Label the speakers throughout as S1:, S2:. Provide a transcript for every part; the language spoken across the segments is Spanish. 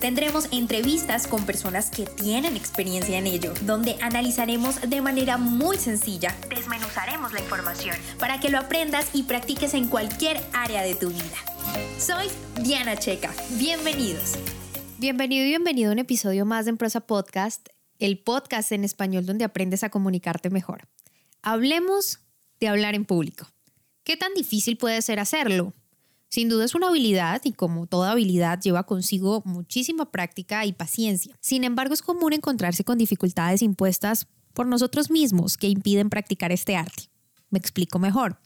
S1: Tendremos entrevistas con personas que tienen experiencia en ello, donde analizaremos de manera muy sencilla, desmenuzaremos la información para que lo aprendas y practiques en cualquier área de tu vida. Soy Diana Checa, bienvenidos.
S2: Bienvenido y bienvenido a un episodio más de En Prosa Podcast, el podcast en español donde aprendes a comunicarte mejor. Hablemos de hablar en público. ¿Qué tan difícil puede ser hacerlo? Sin duda es una habilidad y como toda habilidad lleva consigo muchísima práctica y paciencia. Sin embargo, es común encontrarse con dificultades impuestas por nosotros mismos que impiden practicar este arte. Me explico mejor.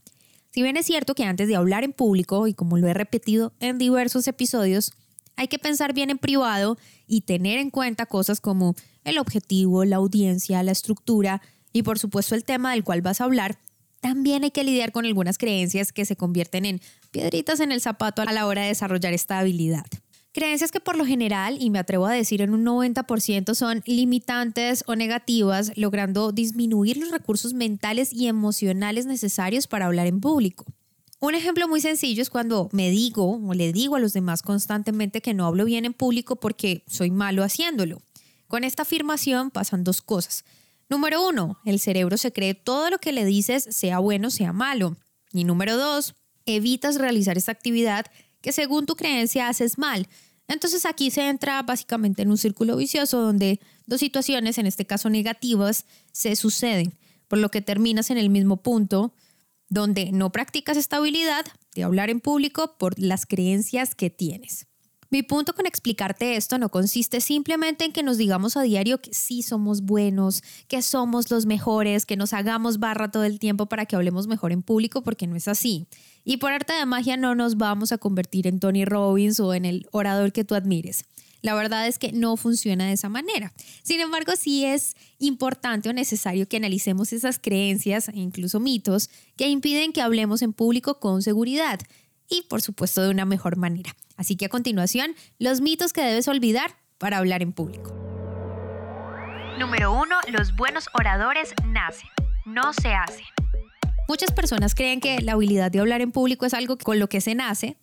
S2: Si bien es cierto que antes de hablar en público, y como lo he repetido en diversos episodios, hay que pensar bien en privado y tener en cuenta cosas como el objetivo, la audiencia, la estructura y por supuesto el tema del cual vas a hablar, también hay que lidiar con algunas creencias que se convierten en piedritas en el zapato a la hora de desarrollar esta habilidad. Creencias que por lo general, y me atrevo a decir en un 90%, son limitantes o negativas, logrando disminuir los recursos mentales y emocionales necesarios para hablar en público. Un ejemplo muy sencillo es cuando me digo o le digo a los demás constantemente que no hablo bien en público porque soy malo haciéndolo. Con esta afirmación pasan dos cosas. Número uno, el cerebro se cree todo lo que le dices, sea bueno, sea malo. Y número dos, evitas realizar esta actividad que según tu creencia haces mal. Entonces aquí se entra básicamente en un círculo vicioso donde dos situaciones, en este caso negativas, se suceden, por lo que terminas en el mismo punto donde no practicas esta habilidad de hablar en público por las creencias que tienes. Mi punto con explicarte esto no consiste simplemente en que nos digamos a diario que sí somos buenos, que somos los mejores, que nos hagamos barra todo el tiempo para que hablemos mejor en público, porque no es así. Y por arte de magia no nos vamos a convertir en Tony Robbins o en el orador que tú admires. La verdad es que no funciona de esa manera. Sin embargo, sí es importante o necesario que analicemos esas creencias e incluso mitos que impiden que hablemos en público con seguridad y por supuesto de una mejor manera. Así que a continuación, los mitos que debes olvidar para hablar en público.
S1: Número 1. Los buenos oradores nacen, no se hacen.
S2: Muchas personas creen que la habilidad de hablar en público es algo con lo que se nace,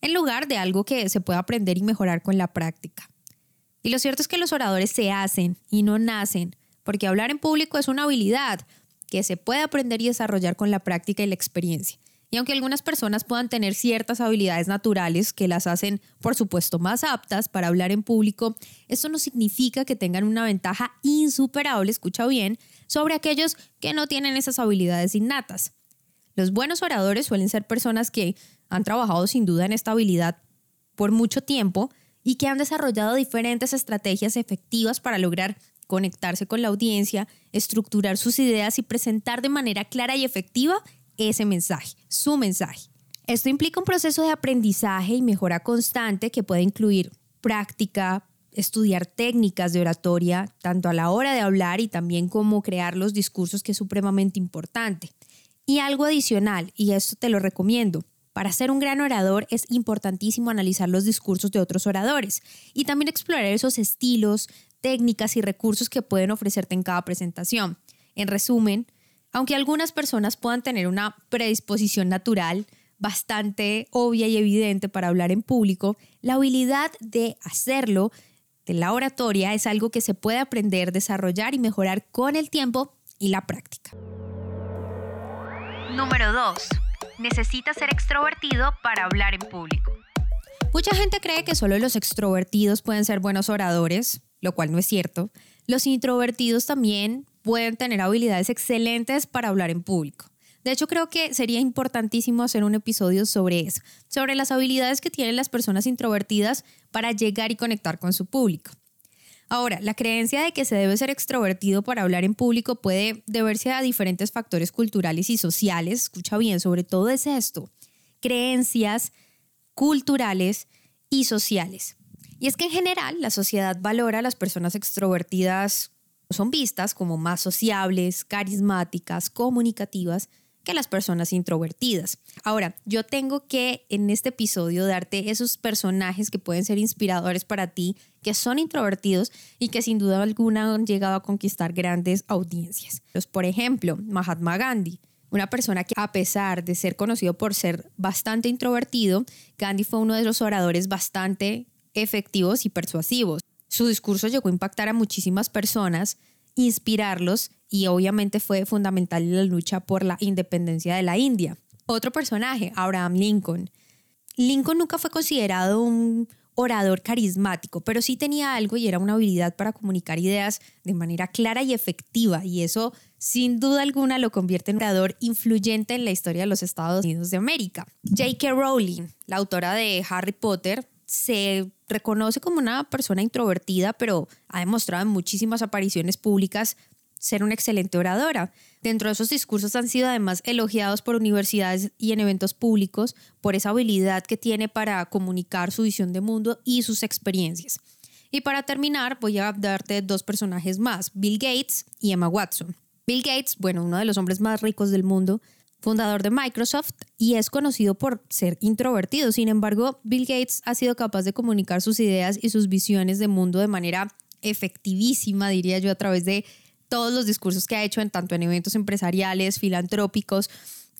S2: en lugar de algo que se puede aprender y mejorar con la práctica. Y lo cierto es que los oradores se hacen y no nacen, porque hablar en público es una habilidad que se puede aprender y desarrollar con la práctica y la experiencia. Y aunque algunas personas puedan tener ciertas habilidades naturales que las hacen, por supuesto, más aptas para hablar en público, esto no significa que tengan una ventaja insuperable, escucha bien, sobre aquellos que no tienen esas habilidades innatas. Los buenos oradores suelen ser personas que han trabajado sin duda en esta habilidad por mucho tiempo y que han desarrollado diferentes estrategias efectivas para lograr conectarse con la audiencia, estructurar sus ideas y presentar de manera clara y efectiva ese mensaje, su mensaje. Esto implica un proceso de aprendizaje y mejora constante que puede incluir práctica, estudiar técnicas de oratoria, tanto a la hora de hablar y también cómo crear los discursos, que es supremamente importante. Y algo adicional, y esto te lo recomiendo, para ser un gran orador es importantísimo analizar los discursos de otros oradores y también explorar esos estilos, técnicas y recursos que pueden ofrecerte en cada presentación. En resumen, aunque algunas personas puedan tener una predisposición natural bastante obvia y evidente para hablar en público, la habilidad de hacerlo, de la oratoria, es algo que se puede aprender, desarrollar y mejorar con el tiempo y la práctica.
S1: Número 2. Necesitas ser extrovertido para hablar en público.
S2: Mucha gente cree que solo los extrovertidos pueden ser buenos oradores, lo cual no es cierto. Los introvertidos también pueden tener habilidades excelentes para hablar en público. De hecho, creo que sería importantísimo hacer un episodio sobre eso, sobre las habilidades que tienen las personas introvertidas para llegar y conectar con su público. Ahora, la creencia de que se debe ser extrovertido para hablar en público puede deberse a diferentes factores culturales y sociales. Escucha bien, sobre todo es esto. Creencias culturales y sociales. Y es que en general la sociedad valora a las personas extrovertidas son vistas como más sociables, carismáticas, comunicativas que las personas introvertidas. Ahora, yo tengo que en este episodio darte esos personajes que pueden ser inspiradores para ti, que son introvertidos y que sin duda alguna han llegado a conquistar grandes audiencias. Pues, por ejemplo, Mahatma Gandhi. Una persona que a pesar de ser conocido por ser bastante introvertido, Gandhi fue uno de los oradores bastante efectivos y persuasivos. Su discurso llegó a impactar a muchísimas personas, inspirarlos y obviamente fue fundamental en la lucha por la independencia de la India. Otro personaje, Abraham Lincoln. Lincoln nunca fue considerado un orador carismático, pero sí tenía algo y era una habilidad para comunicar ideas de manera clara y efectiva y eso sin duda alguna lo convierte en un orador influyente en la historia de los Estados Unidos de América. J.K. Rowling, la autora de Harry Potter, se reconoce como una persona introvertida, pero ha demostrado en muchísimas apariciones públicas ser una excelente oradora. Dentro de esos discursos han sido además elogiados por universidades y en eventos públicos por esa habilidad que tiene para comunicar su visión de mundo y sus experiencias. Y para terminar, voy a darte dos personajes más, Bill Gates y Emma Watson. Bill Gates, bueno, uno de los hombres más ricos del mundo, fundador de Microsoft y es conocido por ser introvertido. Sin embargo, Bill Gates ha sido capaz de comunicar sus ideas y sus visiones de mundo de manera efectivísima, diría yo, a través de todos los discursos que ha hecho en tanto en eventos empresariales, filantrópicos,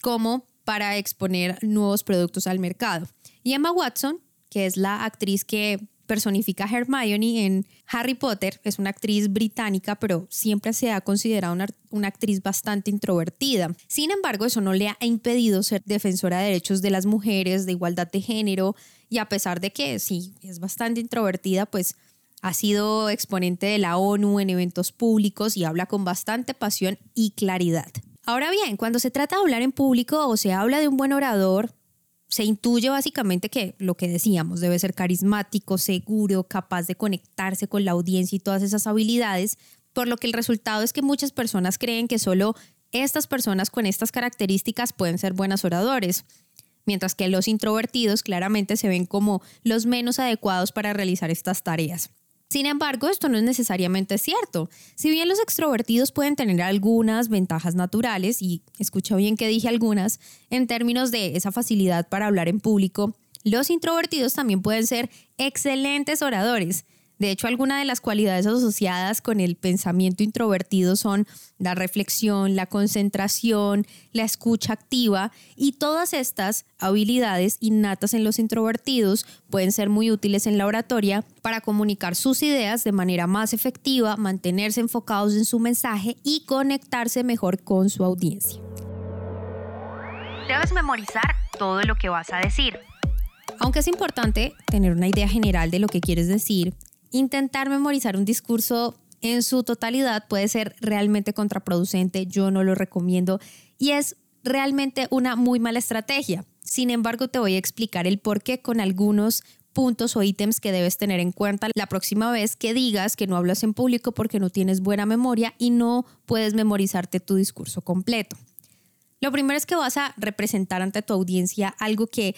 S2: como para exponer nuevos productos al mercado. Y Emma Watson, que es la actriz que personifica a Hermione en Harry Potter, es una actriz británica, pero siempre se ha considerado una, actriz bastante introvertida. Sin embargo, eso no le ha impedido ser defensora de derechos de las mujeres, de igualdad de género, y a pesar de que sí, es bastante introvertida, pues ha sido exponente de la ONU en eventos públicos y habla con bastante pasión y claridad. Ahora bien, cuando se trata de hablar en público o se habla de un buen orador, se intuye básicamente que lo que decíamos debe ser carismático, seguro, capaz de conectarse con la audiencia y todas esas habilidades, por lo que el resultado es que muchas personas creen que solo estas personas con estas características pueden ser buenos oradores, mientras que los introvertidos claramente se ven como los menos adecuados para realizar estas tareas. Sin embargo, esto no es necesariamente cierto. Si bien los extrovertidos pueden tener algunas ventajas naturales, y escucha bien que dije algunas, en términos de esa facilidad para hablar en público, los introvertidos también pueden ser excelentes oradores. De hecho, algunas de las cualidades asociadas con el pensamiento introvertido son la reflexión, la concentración, la escucha activa y todas estas habilidades innatas en los introvertidos pueden ser muy útiles en la oratoria para comunicar sus ideas de manera más efectiva, mantenerse enfocados en su mensaje y conectarse mejor con su audiencia.
S1: Debes memorizar todo lo que vas a decir.
S2: Aunque es importante tener una idea general de lo que quieres decir, intentar memorizar un discurso en su totalidad puede ser realmente contraproducente, yo no lo recomiendo y es realmente una muy mala estrategia. Sin embargo, te voy a explicar el por qué con algunos puntos o ítems que debes tener en cuenta la próxima vez que digas que no hablas en público porque no tienes buena memoria y no puedes memorizarte tu discurso completo. Lo primero es que vas a representar ante tu audiencia algo que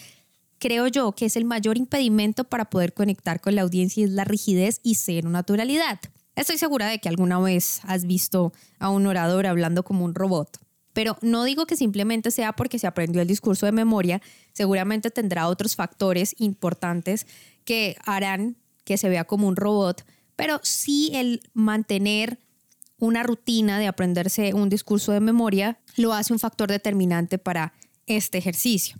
S2: creo yo que es el mayor impedimento para poder conectar con la audiencia es la rigidez y cero naturalidad. Estoy segura de que alguna vez has visto a un orador hablando como un robot, pero no digo que simplemente sea porque se aprendió el discurso de memoria, seguramente tendrá otros factores importantes que harán que se vea como un robot, pero sí el mantener una rutina de aprenderse un discurso de memoria lo hace un factor determinante para este ejercicio.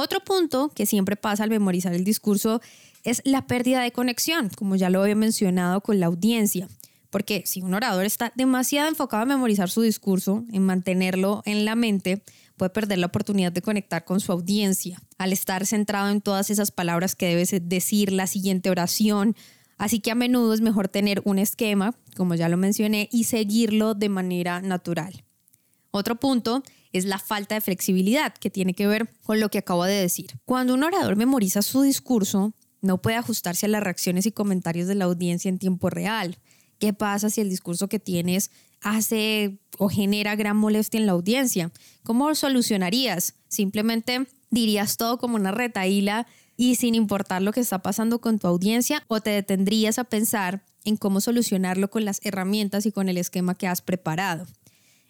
S2: Otro punto que siempre pasa al memorizar el discurso es la pérdida de conexión, como ya lo había mencionado con la audiencia. Porque si un orador está demasiado enfocado en memorizar su discurso, en mantenerlo en la mente, puede perder la oportunidad de conectar con su audiencia, al estar centrado en todas esas palabras que debes decir, la siguiente oración. Así que a menudo es mejor tener un esquema, como ya lo mencioné, y seguirlo de manera natural. Otro punto es la falta de flexibilidad, que tiene que ver con lo que acabo de decir. Cuando un orador memoriza su discurso, no puede ajustarse a las reacciones y comentarios de la audiencia en tiempo real. ¿Qué pasa si el discurso que tienes hace o genera gran molestia en la audiencia? ¿Cómo solucionarías? ¿Simplemente dirías todo como una retaíla y sin importar lo que está pasando con tu audiencia o te detendrías a pensar en cómo solucionarlo con las herramientas y con el esquema que has preparado?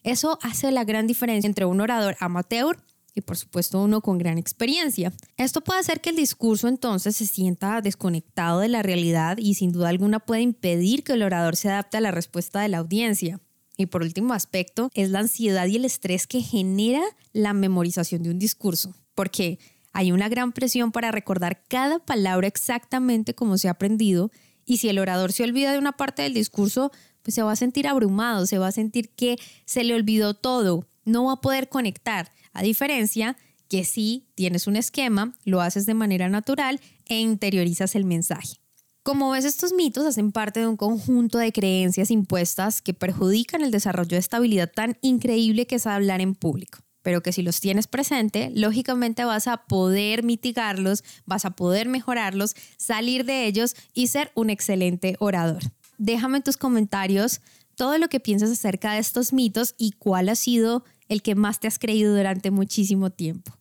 S2: Eso hace la gran diferencia entre un orador amateur y por supuesto uno con gran experiencia. Esto puede hacer que el discurso entonces se sienta desconectado de la realidad y sin duda alguna puede impedir que el orador se adapte a la respuesta de la audiencia. Y por último aspecto es la ansiedad y el estrés que genera la memorización de un discurso, porque hay una gran presión para recordar cada palabra exactamente como se ha aprendido y si el orador se olvida de una parte del discurso, pues se va a sentir abrumado, se va a sentir que se le olvidó todo, no va a poder conectar, a diferencia que si tienes un esquema, lo haces de manera natural e interiorizas el mensaje. Como ves, estos mitos hacen parte de un conjunto de creencias impuestas que perjudican el desarrollo de estabilidad tan increíble que es hablar en público pero que si los tienes presente, lógicamente vas a poder mitigarlos, vas a poder mejorarlos, salir de ellos y ser un excelente orador. Déjame en tus comentarios todo lo que piensas acerca de estos mitos y cuál ha sido el que más te has creído durante muchísimo tiempo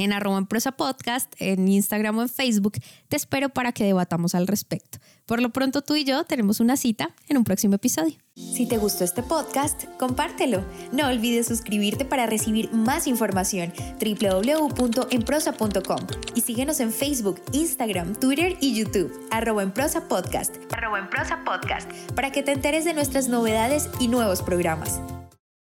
S2: en arroba en prosa podcast, en Instagram o en Facebook. Te espero para que debatamos al respecto. Por lo pronto tú y yo tenemos una cita en un próximo episodio.
S1: Si te gustó este podcast, compártelo. No olvides suscribirte para recibir más información www.enprosa.com y síguenos en Facebook, Instagram, Twitter y YouTube arroba en prosa podcast, arroba en prosa podcast para que te enteres de nuestras novedades y nuevos programas.